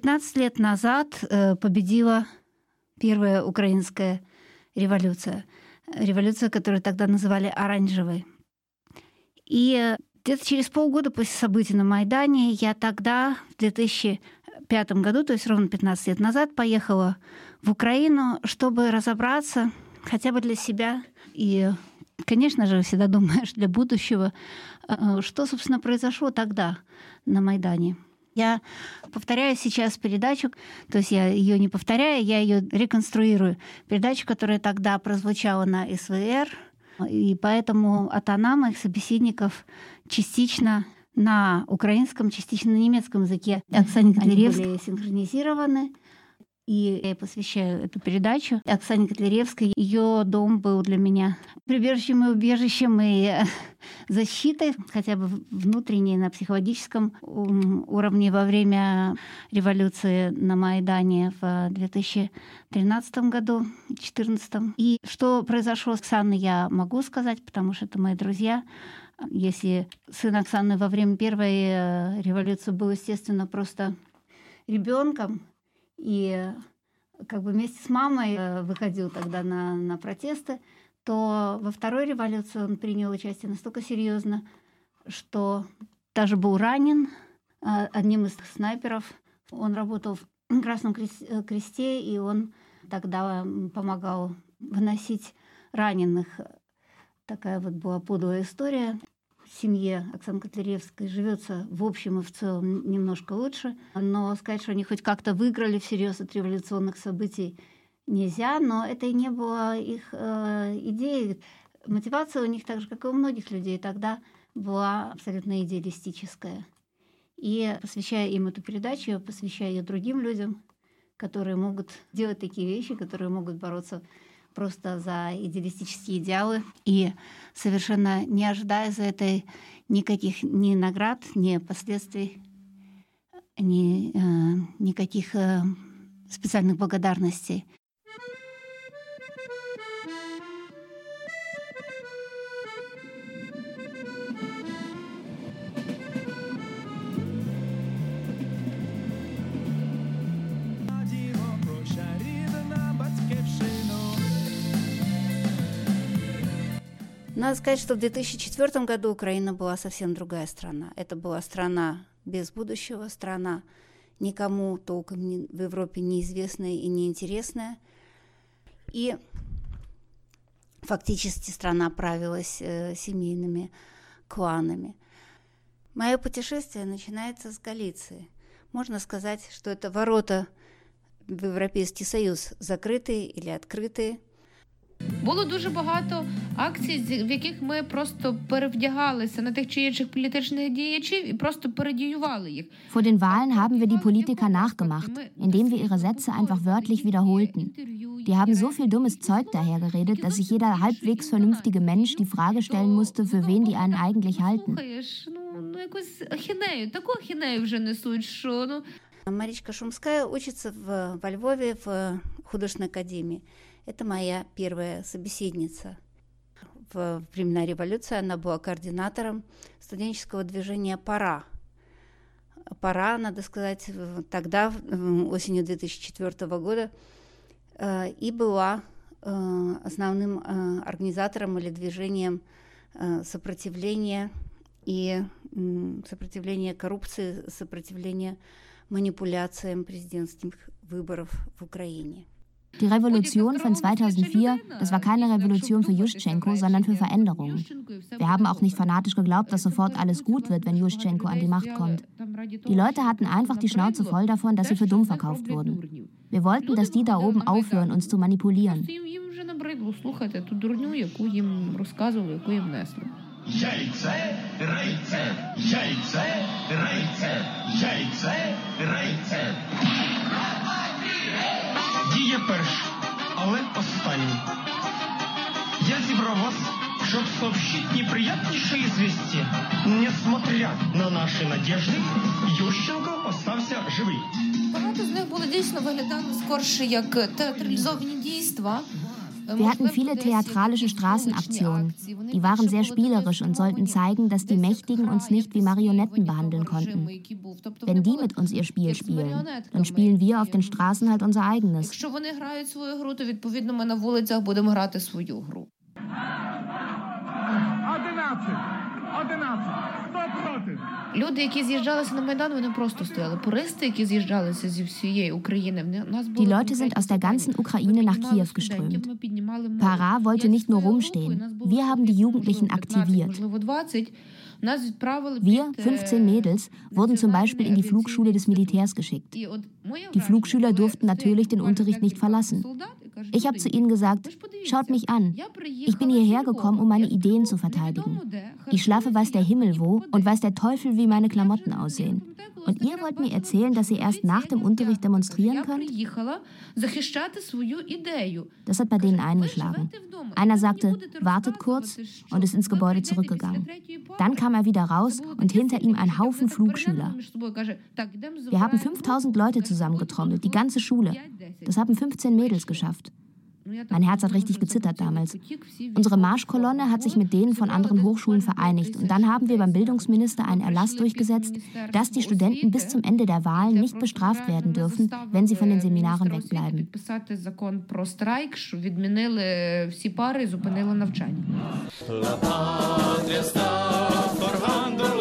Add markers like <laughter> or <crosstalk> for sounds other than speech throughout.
15 лет назад э, победила первая украинская революция. Революция, которую тогда называли оранжевой. И где-то через полгода после событий на Майдане я тогда, в 2005 году, то есть ровно 15 лет назад, поехала в Украину, чтобы разобраться хотя бы для себя и, конечно же, всегда думаешь для будущего, э, что, собственно, произошло тогда на Майдане. Я повторяю сейчас передачу, то есть я ее не повторяю, я ее реконструирую. Передачу, которая тогда прозвучала на СВР, и поэтому от она моих собеседников частично на украинском, частично на немецком языке. Котляревской были синхронизированы и я посвящаю эту передачу Оксане Котляревской. Ее дом был для меня прибежищем и убежищем и э, защитой, хотя бы внутренней, на психологическом уровне во время революции на Майдане в 2013 году, 2014. И что произошло с Оксаной, я могу сказать, потому что это мои друзья. Если сын Оксаны во время первой э, революции был, естественно, просто ребенком, и как бы вместе с мамой э, выходил тогда на, на протесты, то во второй революции он принял участие настолько серьезно, что даже был ранен э, одним из снайперов. Он работал в Красном э, Кресте, и он тогда помогал выносить раненых. Такая вот была подлая история семье Оксаны Котляревской живется в общем и в целом немножко лучше. Но сказать, что они хоть как-то выиграли всерьез от революционных событий, нельзя. Но это и не было их э, идеей. Мотивация у них, так же, как и у многих людей, тогда была абсолютно идеалистическая. И посвящая им эту передачу, посвящая ее другим людям, которые могут делать такие вещи, которые могут бороться просто за идеалистические идеалы и совершенно не ожидая за это никаких ни наград, ни последствий, ни, э, никаких э, специальных благодарностей. Надо сказать, что в 2004 году Украина была совсем другая страна. Это была страна без будущего, страна никому толком в Европе неизвестная и неинтересная. И фактически страна правилась э, семейными кланами. Мое путешествие начинается с Галиции. Можно сказать, что это ворота в Европейский Союз, закрытые или открытые – Було дуже багато акцій, в яких ми просто перевдягалися на тих чи інших політичних діячів і просто передіювали їх. Vor den Wahlen haben wir die Politiker nachgemacht, indem wir ihre Sätze einfach wörtlich wiederholten. Die haben so viel dummes Zeug dahergeredet, dass sich jeder halbwegs vernünftige Mensch die Frage stellen musste, für wen die einen eigentlich halten. Ну, якусь ахінею, таку ахінею вже несуть, що ну. Маричка Шумская учится в, во Львове в художественной академии. Это моя первая собеседница. В времена революции она была координатором студенческого движения «Пора». «Пора», надо сказать, тогда, осенью 2004 года, э, и была э, основным э, организатором или движением сопротивления и сопротивления коррупции, сопротивления манипуляциям президентских выборов в Украине. Die Revolution von 2004, das war keine Revolution für Juschenko, sondern für Veränderungen. Wir haben auch nicht fanatisch geglaubt, dass sofort alles gut wird, wenn Juschenko an die Macht kommt. Die Leute hatten einfach die Schnauze voll davon, dass sie für dumm verkauft wurden. Wir wollten, dass die da oben aufhören, uns zu manipulieren. Яйце, рейце, яйце, рейце, яйце, рейце. Діє перший, але останній. Я зібрав вас, щоб сообщить неприятнейшее известие. Несмотря на наші надежды, Ющенко остався живий. Багато з них були дійсно виглядали скорше як театралізовані дійства. Wir hatten viele theatralische Straßenaktionen. Die waren sehr spielerisch und sollten zeigen, dass die Mächtigen uns nicht wie Marionetten behandeln konnten. Wenn die mit uns ihr Spiel spielen, dann spielen wir auf den Straßen halt unser eigenes. Якщо вони грають свою гру, то відповідно ми на вулицях будемо грати свою гру. Одинадцять! Одинадцять! Хто проти? Люди, які з'їжджалися на майдан, вони просто стояли. Туристи, які з'їжджалися зі всієї України, вони- у нас Die були Leute sind конкретні aus der ganzen завдання. Ukraine Ми nach піднімали Kiew студентів, geströmt. ми піднімали молодь. Para wollte Я nicht nur зі своєю rumstehen. групою, нас було Wir haben die можливо, Jugendlichen 15, aktiviert. Можливо, 20. Нас відправили Wir, під, 15 е, Mädels, wurden zum Beispiel in die Flugschule des Militärs geschickt. І от моє Die враження, Flugschüler коли durften стоять natürlich den буквально Unterricht nicht декілька verlassen. Ich habe zu ihnen gesagt, schaut mich an. Ich bin hierher gekommen, um meine Ideen zu verteidigen. Ich schlafe weiß der Himmel wo und weiß der Teufel, wie meine Klamotten aussehen. Und ihr wollt mir erzählen, dass ihr erst nach dem Unterricht demonstrieren könnt? Das hat bei denen eingeschlagen. Einer sagte, wartet kurz und ist ins Gebäude zurückgegangen. Dann kam er wieder raus und hinter ihm ein Haufen Flugschüler. Wir haben 5000 Leute zusammengetrommelt, die ganze Schule. Das haben 15 Mädels geschafft. Mein Herz hat richtig gezittert damals. Unsere Marschkolonne hat sich mit denen von anderen Hochschulen vereinigt und dann haben wir beim Bildungsminister einen Erlass durchgesetzt, dass die Studenten bis zum Ende der Wahlen nicht bestraft werden dürfen, wenn sie von den Seminaren wegbleiben. La patria sta formando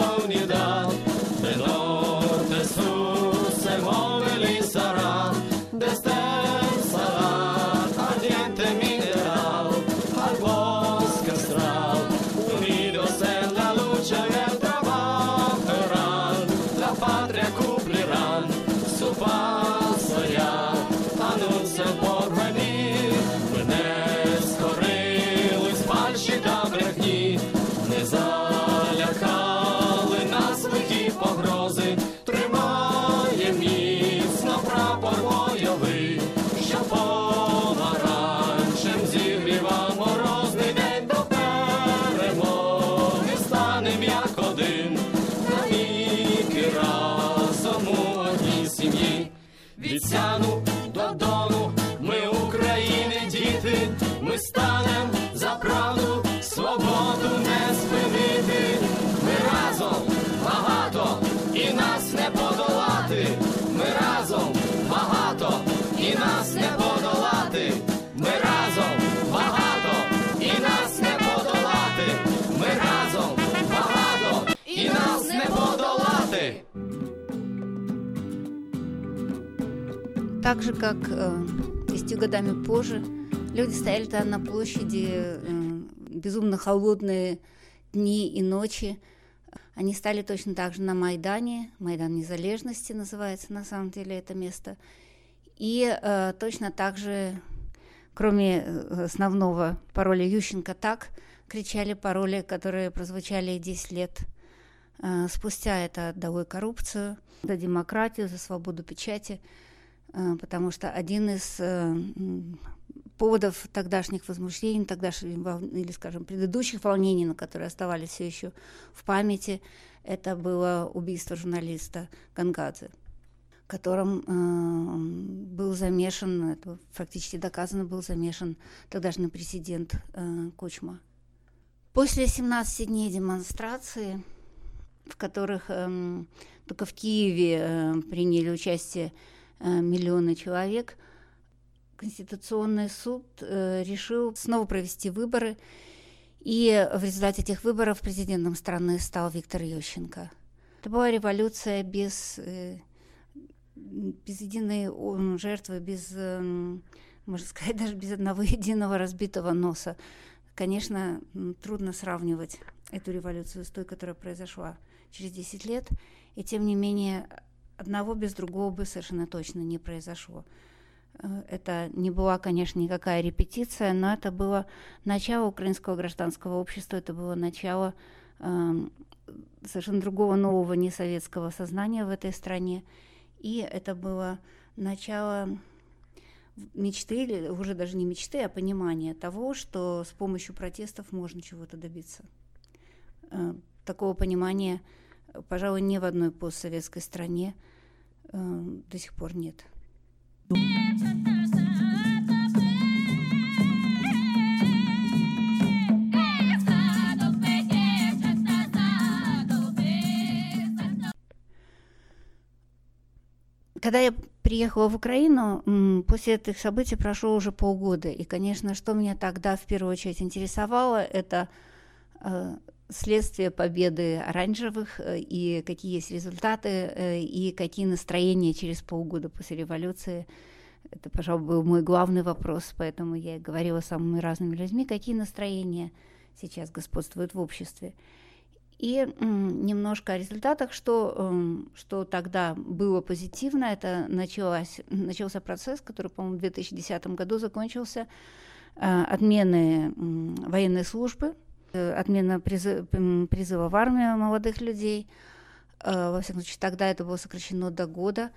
Так же, как э, 10 годами позже, люди стояли там на площади, э, безумно холодные дни и ночи. Они стали точно так же на Майдане, Майдан Незалежности называется на самом деле это место. И э, точно так же, кроме э, основного пароля Ющенко так, кричали пароли, которые прозвучали 10 лет э, спустя. Это «Долой коррупцию», «За демократию», «За свободу печати», потому что один из э, поводов тогдашних возмущений, тогдашних, или, скажем, предыдущих волнений, на которые оставались все еще в памяти, это было убийство журналиста Гангадзе, которым э, был замешан, это фактически доказано, был замешан тогдашний президент э, Кучма. После 17 дней демонстрации, в которых эм, только в Киеве э, приняли участие э, миллионы человек, Конституционный суд э, решил снова провести выборы, и в результате этих выборов президентом страны стал Виктор Ющенко. Это была революция без, э, без единой жертвы, без, эм, можно сказать, <laughs> даже без одного единого разбитого носа. Конечно, трудно сравнивать эту революцию с той, которая произошла через 10 лет, и тем не менее одного без другого бы совершенно точно не произошло. Э, это не была, конечно, никакая репетиция, но это было начало украинского гражданского общества, это было начало э, совершенно другого нового несоветского сознания в этой стране. И это было начало мечты, или уже даже не мечты, а понимания того, что с помощью протестов можно чего-то добиться. Э, такого понимания, пожалуй, ни в одной постсоветской стране э, до сих пор нет. Когда я приехала в Украину, после этих событий прошло уже полгода. И, конечно, что меня тогда в первую очередь интересовало, это э, следствие победы оранжевых э, и какие есть результаты э, и какие настроения через полгода после революции. Это, пожалуй, был мой главный вопрос, поэтому я и говорила с самыми разными людьми, какие настроения сейчас господствуют в обществе. И немножко о результатах, что, что тогда было позитивно, это началось, начался процесс, который, по-моему, в 2010 году закончился, э, отмены военной службы, отмена призыва в армию молодых людей. Э, во всяком случае, тогда это было сокращено до года.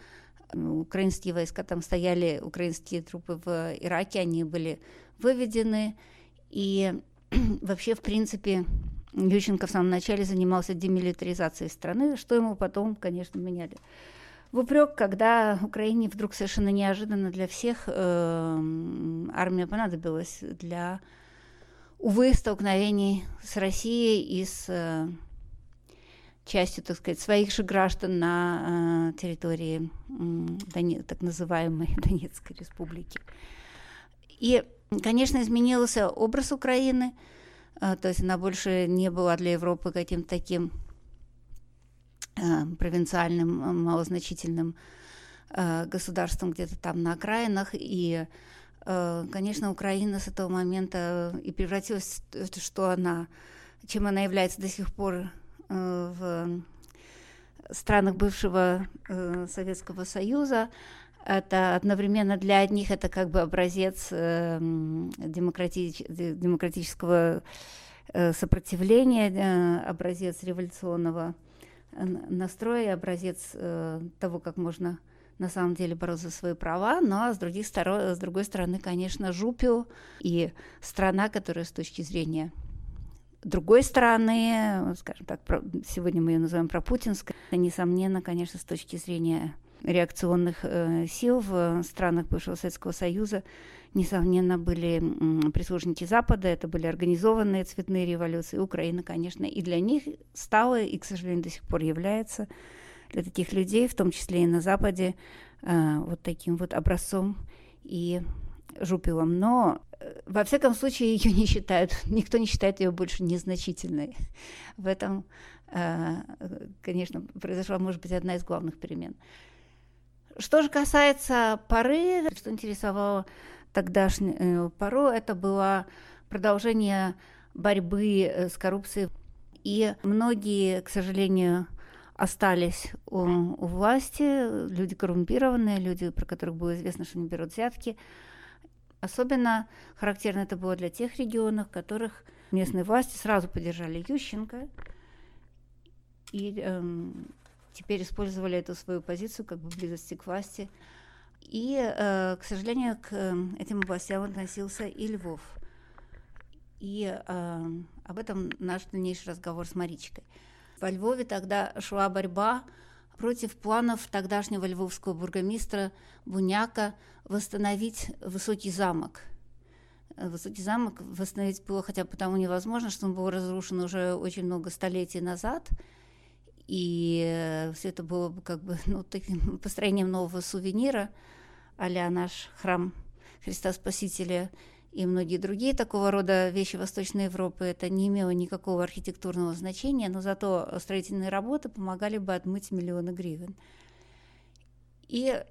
Украинские войска там стояли, украинские трупы в Ираке, они были выведены. И <clears throat> вообще, в принципе, Ющенко в самом начале занимался демилитаризацией страны, что ему потом, конечно, меняли. В упрек, когда Украине вдруг совершенно неожиданно для всех э, армия понадобилась для, увы, столкновений с Россией и с э, частью, так сказать, своих же граждан на э, территории э, так называемой <laughs> Донецкой республики. И, конечно, изменился образ Украины – а, то есть она больше не была для Европы каким-то таким провинциальным, малозначительным государством где-то там на окраинах. И, конечно, Украина с этого момента и превратилась в то, что она, чем она является до сих пор в странах бывшего Советского Союза, это одновременно для одних это как бы образец э, демократич, демократического э, сопротивления, э, образец революционного э, настроя, образец э, того, как можно на самом деле бороться за свои права, но с, других сторон, с другой стороны, конечно, Жупио и страна, которая с точки зрения другой стороны, скажем так, сегодня мы ее называем пропутинской, несомненно, конечно, с точки зрения реакционных э, сил в странах бывшего Советского Союза, несомненно, были прислужники Запада, это были организованные цветные революции. Украина, конечно, и для них стала, и, к сожалению, до сих пор является для таких людей, в том числе и на Западе, э, вот таким вот образцом и жупилом. Но, э, во всяком случае, <laughs> ее не считают, никто не считает ее больше незначительной. В этом, конечно, произошла, может быть, одна из главных перемен. Что же касается поры, что интересовало тогдашнюю пору, это было продолжение борьбы э, с коррупцией. И многие, к сожалению, остались у, у власти, люди коррумпированные, люди, про которых было известно, что они берут взятки. Особенно характерно это было для тех регионов, в которых местные власти сразу поддержали Ющенко. И эм, теперь использовали эту свою позицию как бы близости к власти. И, э, к сожалению, к э, этим областям относился и Львов. И э, об этом наш дальнейший разговор с Маричкой. Во Львове тогда шла борьба против планов тогдашнего львовского бургомистра Буняка восстановить высокий замок. Э, высокий замок восстановить было хотя бы потому невозможно, что он был разрушен уже очень много столетий назад – и э, все это было бы как бы ну, таким <laughs> построением нового сувенира, а наш храм Христа Спасителя и многие другие такого рода вещи Восточной Европы, это не имело никакого архитектурного значения, но зато строительные работы помогали бы отмыть миллионы гривен. И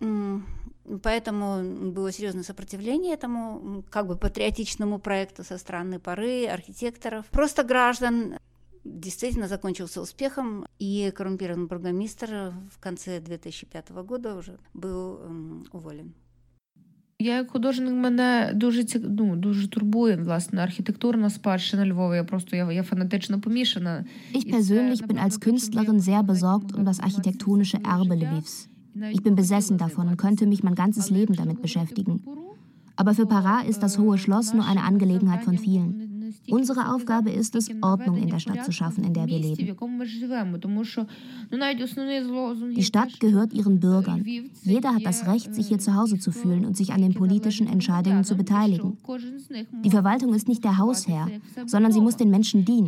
поэтому было серьезное сопротивление этому как бы патриотичному проекту со стороны поры, архитекторов, просто граждан действительно закончился успехом, и коррумпированный бургомистр в конце 2005 года уже был уволен. Я як художник мене дуже ці... ну, дуже турбує власне архітектурна спадщина Львова. Я просто я, я фанатично помішана. Ich persönlich bin als Künstlerin sehr besorgt um das architektonische Erbe Lvivs. Ich bin besessen davon und könnte mich mein ganzes Leben damit beschäftigen. Aber für Pará ist das Hohe Schloss nur eine Angelegenheit von vielen. Unsere Aufgabe ist es, Ordnung in der Stadt zu schaffen, in der wir leben. Die Stadt gehört ihren Bürgern. Jeder hat das Recht, sich hier zu Hause zu fühlen und sich an den politischen Entscheidungen zu beteiligen. Die Verwaltung ist nicht der Hausherr, sondern sie muss den Menschen dienen.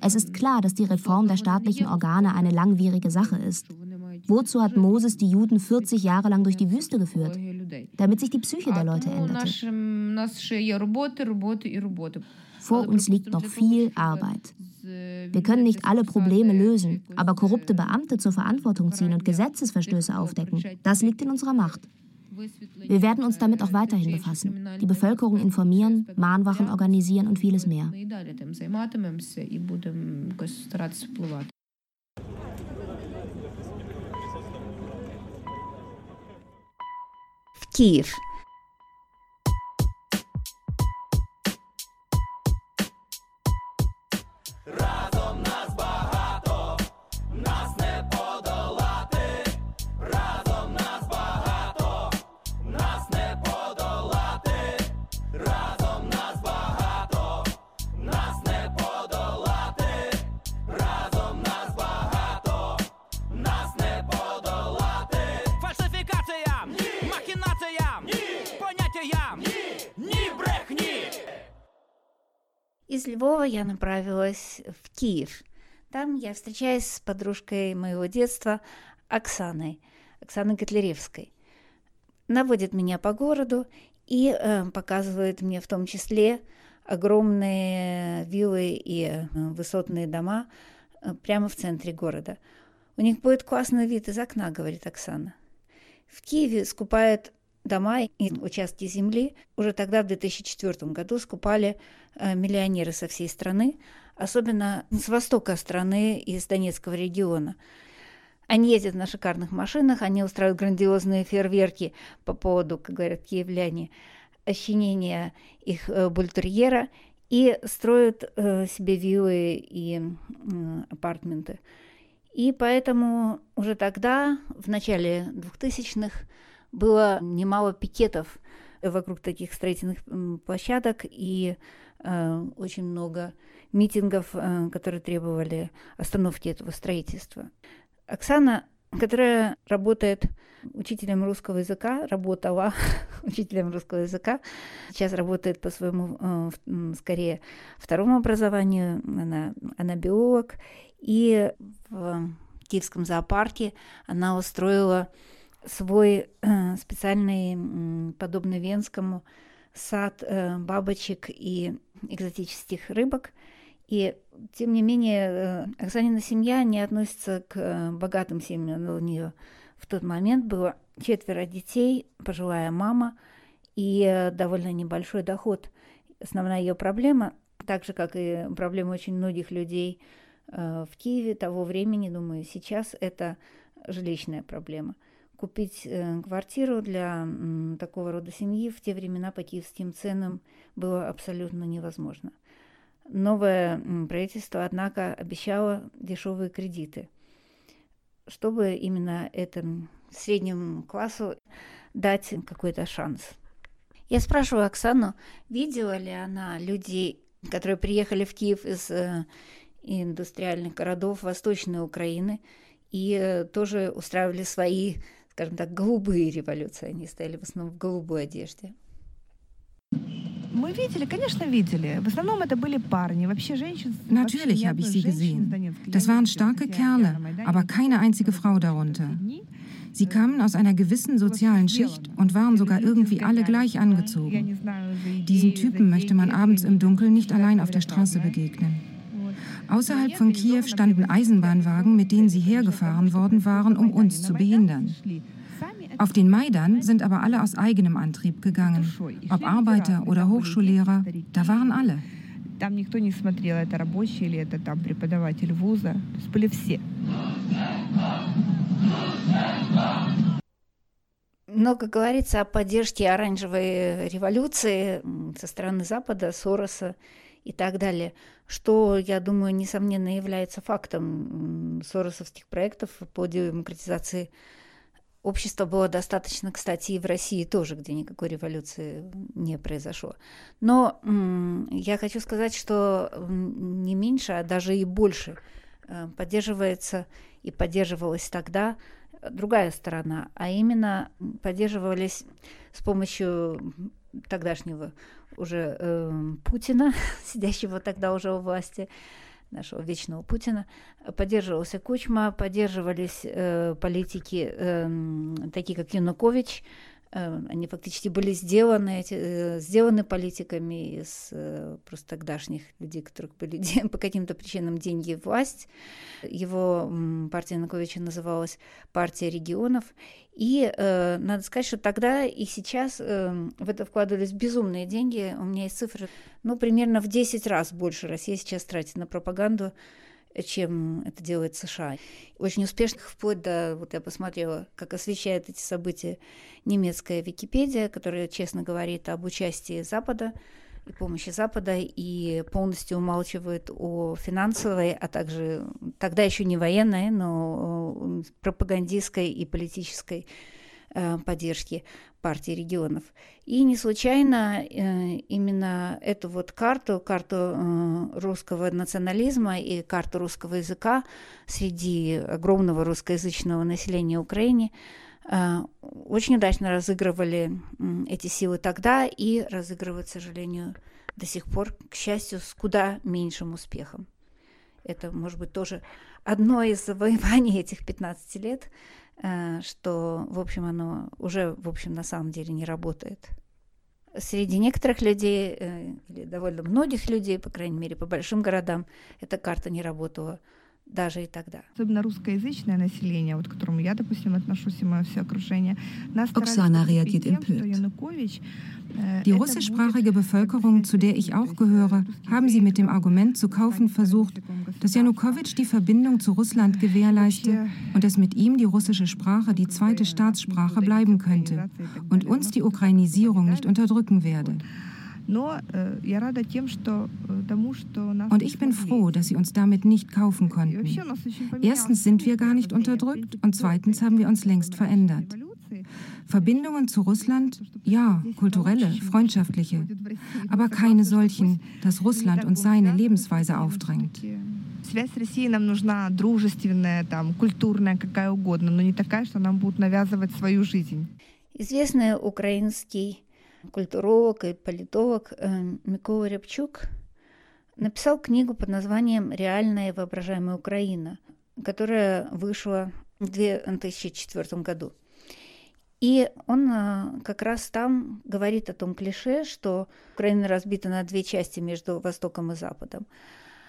Es ist klar, dass die Reform der staatlichen Organe eine langwierige Sache ist. Wozu hat Moses die Juden 40 Jahre lang durch die Wüste geführt? Damit sich die Psyche der Leute änderte. Vor uns liegt noch viel Arbeit. Wir können nicht alle Probleme lösen, aber korrupte Beamte zur Verantwortung ziehen und Gesetzesverstöße aufdecken, das liegt in unserer Macht. Wir werden uns damit auch weiterhin befassen, die Bevölkerung informieren, Mahnwachen organisieren und vieles mehr. В Киев. Из Львова я направилась в Киев. Там я встречаюсь с подружкой моего детства Оксаной, Оксаной Котляревской. Наводит меня по городу и э, показывает мне в том числе огромные виллы и э, высотные дома э, прямо в центре города. У них будет классный вид из окна, говорит Оксана. В Киеве скупают дома и участки земли. Уже тогда, в 2004 году, скупали э, миллионеры со всей страны, особенно с востока страны, из Донецкого региона. Они ездят на шикарных машинах, они устраивают грандиозные фейерверки по поводу, как говорят киевляне, ощенения их э, бультерьера и строят э, себе виллы и апартменты. И поэтому уже тогда, в начале 2000-х, было немало пикетов вокруг таких строительных площадок и э, очень много митингов, э, которые требовали остановки этого строительства. Оксана, которая работает учителем русского языка, работала <laughs> учителем русского языка, сейчас работает по своему, э, скорее, второму образованию, она, она биолог, и в Киевском зоопарке она устроила свой э, специальный, подобный Венскому, сад э, бабочек и экзотических рыбок. И, тем не менее, э, Оксанина семья не относится к богатым семьям. У нее в тот момент было четверо детей, пожилая мама и довольно небольшой доход. Основная ее проблема, так же, как и проблема очень многих людей в Киеве того времени, думаю, сейчас это жилищная проблема – купить э, квартиру для такого рода семьи в те времена по киевским ценам было абсолютно невозможно. Новое правительство, однако, обещало дешевые кредиты, чтобы именно этому среднему классу дать какой-то шанс. Я спрашиваю Оксану, видела ли она людей, которые приехали в Киев из э, индустриальных городов Восточной Украины и э, тоже устраивали свои скажем так, голубые революции. Они стояли в основном в голубой одежде. Мы видели, конечно, видели. В основном это были парни. Вообще женщин... Natürlich habe ich sie gesehen. Das waren starke Kerle, aber keine einzige Frau darunter. Sie kamen aus einer gewissen sozialen Schicht und waren sogar irgendwie alle gleich angezogen. Diesen Typen möchte man abends im Dunkeln nicht allein auf der Straße begegnen. Außerhalb von Kiew standen Eisenbahnwagen, mit denen sie hergefahren worden waren, um uns zu behindern. Auf den Maidan sind aber alle aus eigenem Antrieb gegangen. Ob Arbeiter oder Hochschullehrer, da waren alle. Там никто не смотрел, это рабочий или это там преподаватель вуза. То есть были все. много говорится о поддержке оранжевой революции со стороны Запада, Сороса И так далее, что, я думаю, несомненно является фактом соросовских проектов по демократизации общества было достаточно, кстати, и в России тоже, где никакой революции не произошло. Но я хочу сказать, что не меньше, а даже и больше э, поддерживается и поддерживалась тогда другая сторона, а именно поддерживались с помощью тогдашнего уже э, Путина, <laughs> сидящего тогда уже у власти, нашего вечного Путина, поддерживался Кучма, поддерживались э, политики, э, такие как Янукович, они фактически были сделаны, э, сделаны политиками из э, просто тогдашних людей, которых были <laughs> по каким-то причинам деньги и власть. Его партия Януковича называлась «Партия регионов». И э, надо сказать, что тогда и сейчас э, в это вкладывались безумные деньги. У меня есть цифры, ну, примерно в 10 раз больше Россия сейчас тратит на пропаганду чем это делает США. Очень успешных, вплоть до, вот я посмотрела, как освещает эти события немецкая Википедия, которая честно говорит об участии Запада и помощи Запада и полностью умалчивает о финансовой, а также тогда еще не военной, но пропагандистской и политической Э, поддержки партии регионов. И не случайно э, именно эту вот карту, карту э, русского национализма и карту русского языка среди огромного русскоязычного населения Украины очень удачно разыгрывали эти силы тогда и разыгрывают, к сожалению, до сих пор, к счастью, с куда меньшим успехом. Это, может быть, тоже одно из завоеваний <laughs> этих 15 лет, Э, что, в общем, оно уже, в общем, на самом деле не работает. Среди некоторых людей, э, или довольно многих людей, по крайней мере, по большим городам, эта карта не работала даже и тогда. Особенно русскоязычное население, вот к которому я, допустим, отношусь, и мое все окружение, нас Oksana reagiert empört. Die russischsprachige Bevölkerung, zu der ich auch gehöre, haben sie mit dem Argument zu kaufen versucht, dass Janukowitsch die Verbindung zu Russland gewährleiste und dass mit ihm die russische Sprache die zweite Staatssprache bleiben könnte und uns die Ukrainisierung nicht unterdrücken werde. Und ich bin froh, dass sie uns damit nicht kaufen konnten. Erstens sind wir gar nicht unterdrückt und zweitens haben wir uns längst verändert. Verbindungen zu Russland, ja, kulturelle, freundschaftliche, aber keine solchen, dass Russland uns seine Lebensweise aufdrängt. Связь с Россией нам нужна дружественная, там, культурная, какая угодно, но не такая, что нам будут навязывать свою жизнь. Известный украинский культуролог и политолог э, Микола Рябчук написал книгу под названием «Реальная и воображаемая Украина», которая вышла в 2004 году. И он э, как раз там говорит о том клише, что Украина разбита на две части между Востоком и Западом.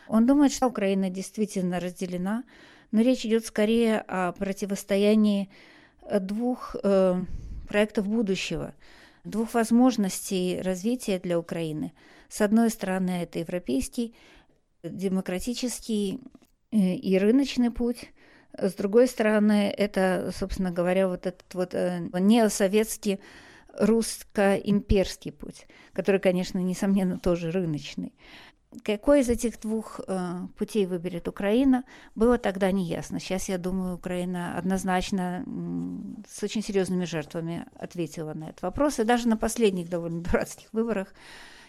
Он думает, что Украина действительно разделена, но речь идет скорее о противостоянии двух э, проектов будущего – двух возможностей развития для Украины. С одной стороны, это европейский, демократический э, и рыночный путь. С другой стороны, это, собственно говоря, вот этот вот э, неосоветский русско-имперский путь, который, конечно, несомненно, тоже рыночный. Какой из этих двух э, путей выберет Украина, было тогда неясно. Сейчас, я думаю, Украина однозначно э, с очень серьезными жертвами ответила на этот вопрос. И даже на последних довольно <laughs> дурацких выборах,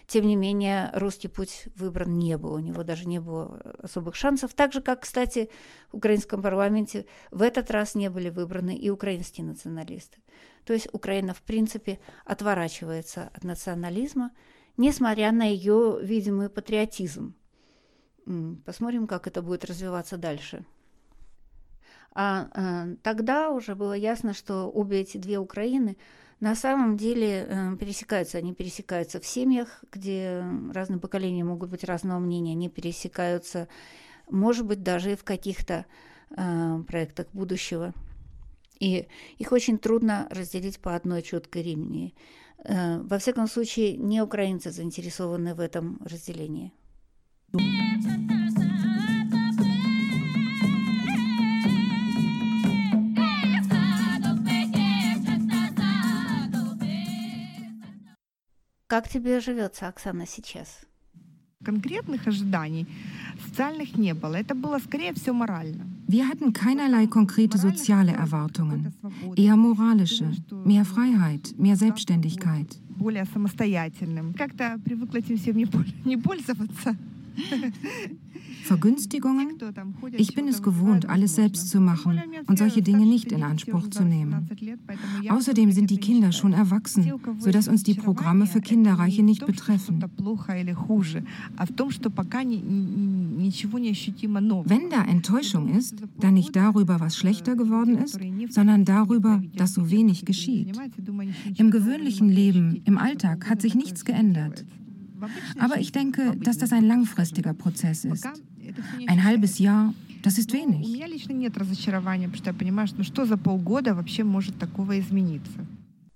тем не менее, русский путь выбран не был. У него даже не было особых шансов. Так же, как, кстати, в украинском парламенте в этот раз не были выбраны и украинские националисты. То есть Украина, в принципе, отворачивается от национализма – несмотря на ее видимый патриотизм. Посмотрим, как это будет развиваться дальше. А э, тогда уже было ясно, что обе эти две Украины на самом деле э, пересекаются. Они пересекаются в семьях, где разные поколения могут быть разного мнения. Они пересекаются, может быть, даже и в каких-то э, проектах будущего. И их очень трудно разделить по одной четкой линии. Э, во всяком случае, не украинцы заинтересованы в этом разделении. Как тебе живется, Оксана, сейчас? Конкретных ожиданий социальных не было. Это было, скорее всего, морально. Wir hatten keinerlei konkrete soziale Erwartungen, eher moralische, mehr Freiheit, mehr Selbstständigkeit. <laughs> <laughs> Vergünstigungen? Ich bin es gewohnt, alles selbst zu machen und solche Dinge nicht in Anspruch zu nehmen. Außerdem sind die Kinder schon erwachsen, sodass uns die Programme für Kinderreiche nicht betreffen. Wenn da Enttäuschung ist, dann nicht darüber, was schlechter geworden ist, sondern darüber, dass so wenig geschieht. Im gewöhnlichen Leben, im Alltag hat sich nichts geändert. Aber ich denke, dass das ein langfristiger Prozess ist. Ein halbes Jahr, das ist wenig.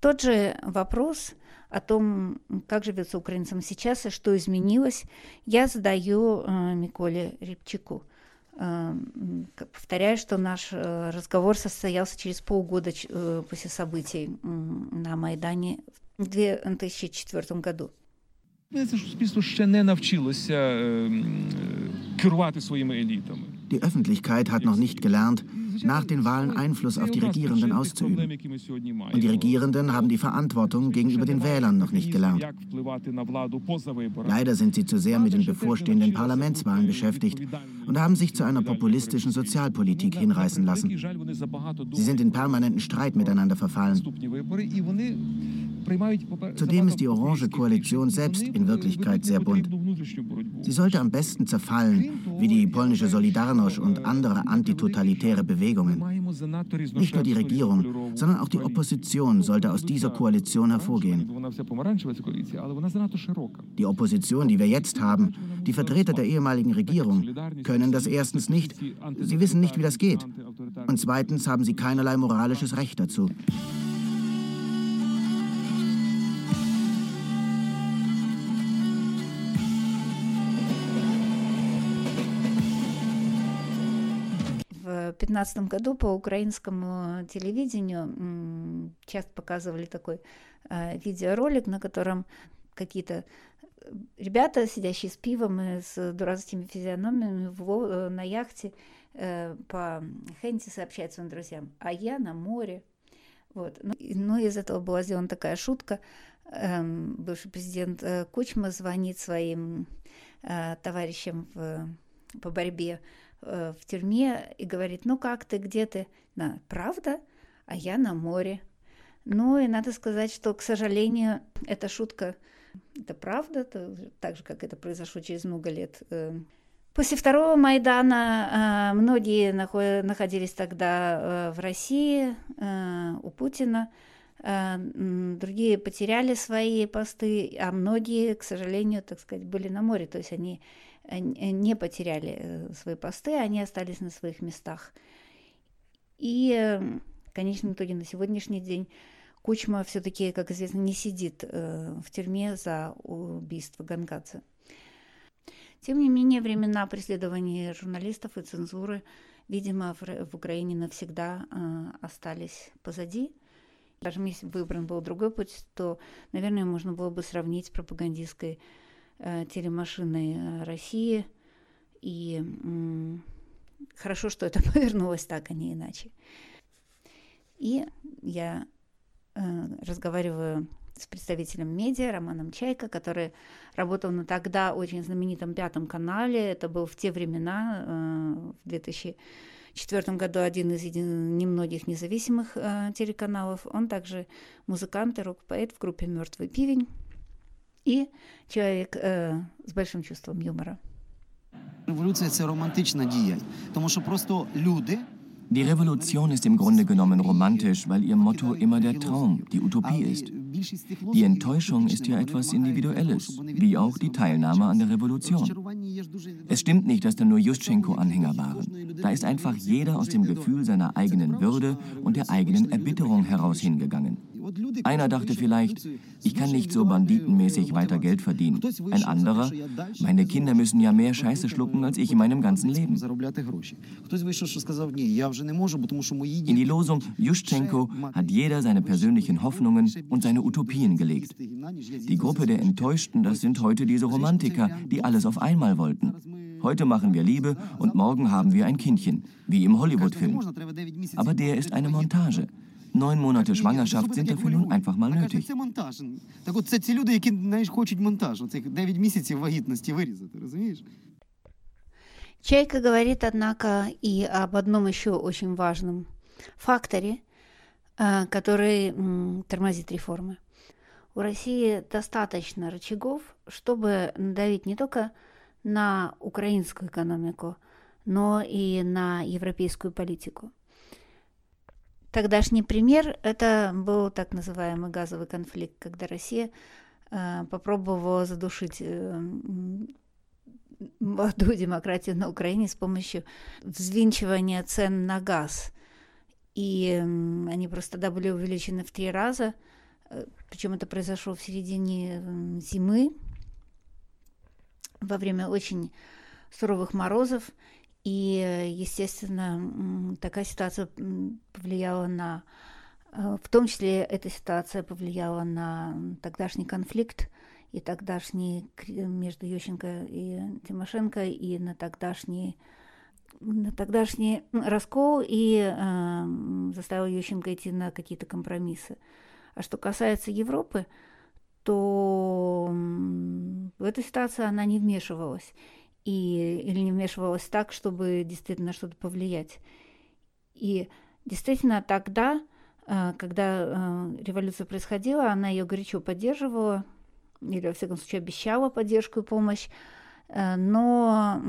Тот же вопрос о том, как живется украинцам сейчас и что изменилось, я задаю э, Миколе Рябчику. Э, повторяю, что наш э, разговор состоялся через полгода э, после событий э, на Майдане в 2004 году. Здається, що суспільство ще не навчилося керувати своїми елітами. Die Öffentlichkeit hat noch nicht gelernt, nach den Wahlen Einfluss auf die Regierenden auszuüben. Und die Regierenden haben die Verantwortung gegenüber den Wählern noch nicht gelernt. Leider sind sie zu sehr mit den bevorstehenden Parlamentswahlen beschäftigt und haben sich zu einer populistischen Sozialpolitik hinreißen lassen. Sie sind in permanenten Streit miteinander verfallen. Zudem ist die Orange Koalition selbst in Wirklichkeit sehr bunt. Sie sollte am besten zerfallen, wie die polnische Solidarność und andere antitotalitäre Bewegungen. Nicht nur die Regierung, sondern auch die Opposition sollte aus dieser Koalition hervorgehen. Die Opposition, die wir jetzt haben, die Vertreter der ehemaligen Regierung, können das erstens nicht. Sie wissen nicht, wie das geht. Und zweitens haben sie keinerlei moralisches Recht dazu. В 2015 году по украинскому телевидению часто показывали такой э, видеоролик, на котором какие-то ребята, сидящие с пивом и с дурацкими физиономиями на яхте э, по Хенти сообщают своим друзьям, а я на море. Вот. Ну, ну, из этого была сделана такая шутка. Эм, бывший президент э, Кучма звонит своим э, товарищам в, по борьбе э, в тюрьме и говорит, ну как ты, где ты? На, правда? А я на море. Ну и надо сказать, что, к сожалению, эта шутка, это правда, это, так же, как это произошло через много лет. Э. После второго Майдана э, многие находились тогда в России у Путина, другие потеряли свои посты, а многие, к сожалению, так сказать, были на море, то есть они не потеряли свои посты, они остались на своих местах. И в конечном итоге на сегодняшний день Кучма все-таки, как известно, не сидит в тюрьме за убийство Гангадзе. Тем не менее, времена преследования журналистов и цензуры, видимо, в, Украине навсегда э, остались позади. Даже если бы выбран был другой путь, то, наверное, можно было бы сравнить с пропагандистской э, телемашиной России. И э, хорошо, что это <laughs> повернулось так, а не иначе. И я э, разговариваю с представителем медиа Романом Чайко, который работал на тогда очень знаменитом пятом канале. Это был в те времена, э, в 2004 году, один из немногих независимых э, телеканалов. Он также музыкант и рок-поэт в группе «Мертвый пивень» и человек э, с большим чувством юмора. Революция – это романтичная дія, тому що просто люди – Die Revolution ist im Grunde genommen romantisch, weil ihr Motto immer der Traum, die Utopie ist. Die Enttäuschung ist ja etwas Individuelles, wie auch die Teilnahme an der Revolution. Es stimmt nicht, dass da nur Juschenko-Anhänger waren. Da ist einfach jeder aus dem Gefühl seiner eigenen Würde und der eigenen Erbitterung heraus hingegangen. Einer dachte vielleicht, ich kann nicht so banditenmäßig weiter Geld verdienen. Ein anderer, meine Kinder müssen ja mehr Scheiße schlucken als ich in meinem ganzen Leben. In die Losung Juschenko hat jeder seine persönlichen Hoffnungen und seine Utopien gelegt. Die Gruppe der Enttäuschten, das sind heute diese Romantiker, die alles auf einmal wollten. Heute machen wir Liebe und morgen haben wir ein Kindchen, wie im Hollywood-Film. Aber der ist eine Montage. Neun Monate Schwangerschaft sind dafür nun einfach mal nötig. Так от це ці люди, які знаєш, хочуть монтаж. Оцих 9 місяців вагітності вирізати, розумієш? Чайка говорит, однако, и об одном еще очень важном факторе, э, который тормозит реформы. У России достаточно рычагов, чтобы надавить не только на украинскую экономику, но и на европейскую политику. Тогдашний пример – это был так называемый газовый конфликт, когда Россия э, попробовала задушить э, молодую <laughs> демократию на Украине с помощью взвинчивания цен на газ. И они просто тогда были увеличены в три раза. Э, Причем это произошло в середине зимы, во время очень суровых морозов. И, естественно, такая ситуация повлияла на... Э, в том числе эта ситуация повлияла на тогдашний конфликт и тогдашний между Ющенко и Тимошенко, и на тогдашний на тогдашний раскол и э, заставил Ющенко идти на какие-то компромиссы. А что касается Европы, то в эту ситуацию она не вмешивалась. И, или не вмешивалась так, чтобы действительно что-то повлиять. И действительно тогда, э, когда э, революция происходила, она ее горячо поддерживала, или, во всяком случае, обещала поддержку и помощь, э, но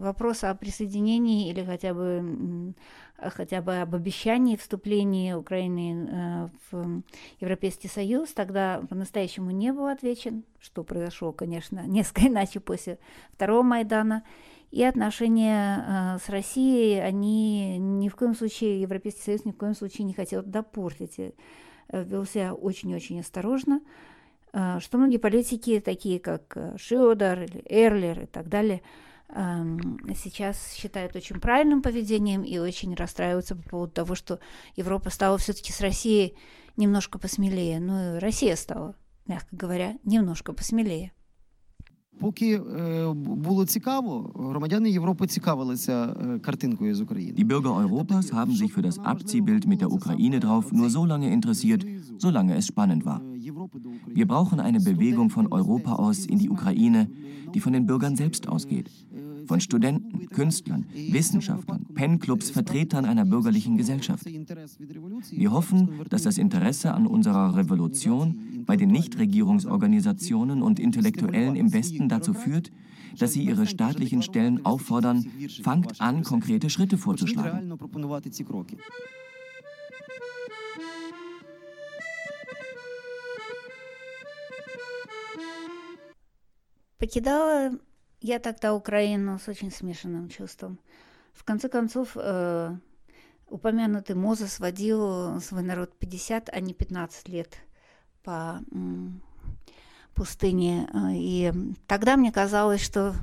вопрос о присоединении или хотя бы, хотя бы об обещании вступления Украины э, в Европейский Союз тогда по-настоящему не был отвечен, что произошло, конечно, <laughs> несколько иначе после второго Майдана. И отношения э, с Россией, они ни в коем случае, Европейский Союз ни в коем случае не хотел допортить. Вел себя очень-очень осторожно. А, что многие политики, такие как э, Шиодер или Эрлер и так далее, сейчас считают очень правильным поведением и очень расстраиваются по поводу того, что Европа стала все-таки с Россией немножко посмелее. Ну и Россия стала, мягко говоря, немножко посмелее. Поки було цікаво, громадяни Європи цікавилися картинкою з України. Die Bürger Europas haben sich für das Abziehbild mit der Ukraine drauf nur so lange interessiert, solange es spannend war. Wir brauchen eine Bewegung von Europa aus in die Ukraine, die von den Bürgern selbst ausgeht. Von Studenten, Künstlern, Wissenschaftlern, Penclubs, Vertretern einer bürgerlichen Gesellschaft. Wir hoffen, dass das Interesse an unserer Revolution bei den Nichtregierungsorganisationen und Intellektuellen im Westen dazu führt, dass sie ihre staatlichen Stellen auffordern, fangt an, konkrete Schritte vorzuschlagen. Покидала я тогда Украину с очень смешанным чувством. В конце концов, э, упомянутый Мозес водил свой народ 50, а не 15 лет по м, пустыне. И тогда мне казалось, что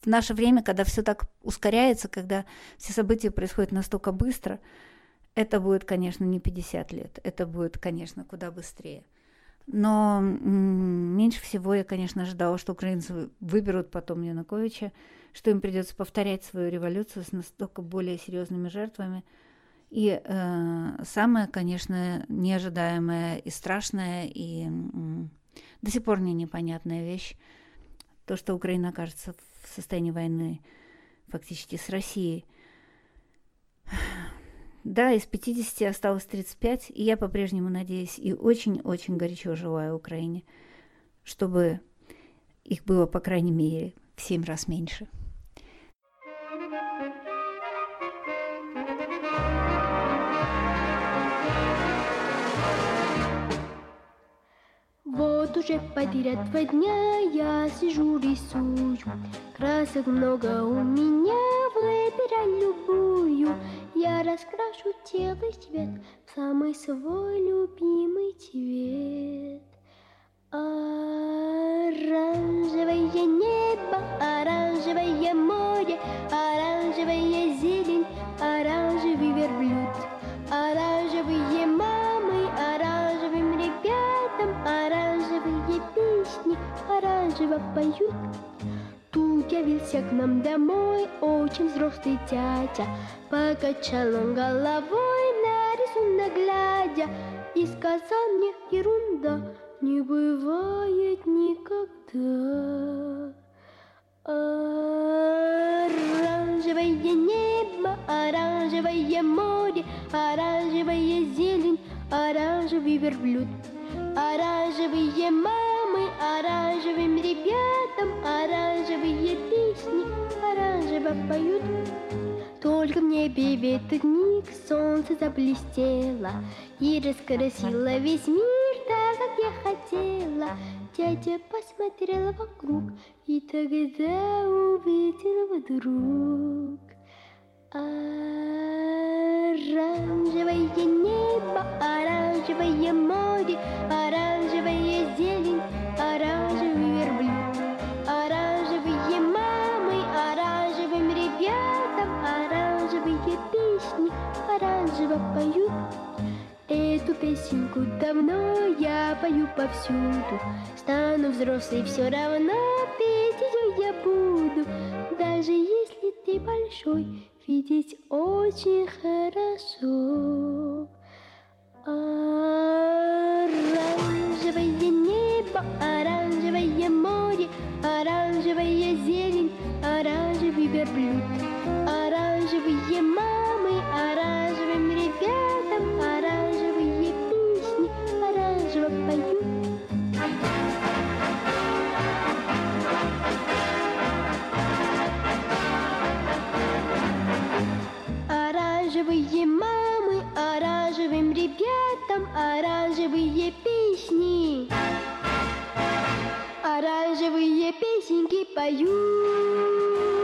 в наше время, когда все так ускоряется, когда все события происходят настолько быстро, это будет, конечно, не 50 лет, это будет, конечно, куда быстрее. Но меньше всего я, конечно, ожидала, что украинцы выберут потом Януковича, что им придется повторять свою революцию с настолько более серьезными жертвами. И э, самое, конечно, неожидаемое и страшное, и э, до сих пор не непонятная вещь, то, что Украина окажется в состоянии войны фактически с Россией. Да, из 50 осталось 35, и я по-прежнему надеюсь и очень-очень горячо желаю Украине, чтобы их было, по крайней мере, в 7 раз меньше. Вот уже потеря два дня я сижу рисую Красок много у меня, выбирай любую, я раскрашу тело и цвет в самый свой любимый цвет. Оранжевое небо, оранжевое море, оранжевая зелень, оранжевый верблюд, оранжевые мамы, оранжевым ребятам, оранжевые песни, оранжево поют. Явился к нам домой очень взрослый дядя. Покачал он головой на рисунок глядя И сказал мне, ерунда не бывает никогда. Оранжевое небо, оранжевое море, оранжевая зелень, оранжевый верблюд. Оранжевые мамы, оранжевым ребятам, оранжевые песни, оранжево поют. Только в небе в этот миг солнце заблестело И раскрасило весь мир так, как я хотела. Дядя посмотрел вокруг И тогда увидел вдруг Оранжевое небо, оранжевое море, оранжевая зелень, оранжевый верблюд. Оранжевые мамы, оранжевым ребятам, оранжевые песни, оранжево поют. Эту песенку давно я пою повсюду Стану взрослой, все равно петь ее я буду Даже ты большой, видеть очень хорошо. Оранжевое небо, оранжевое море Оранжевая зелень, оранжевый верблюд Оранжевые мамы, оранжевым ребятам Оранжевые песни, оранжево поют ребятам Оранжевые песни. Оранжевые песенки поют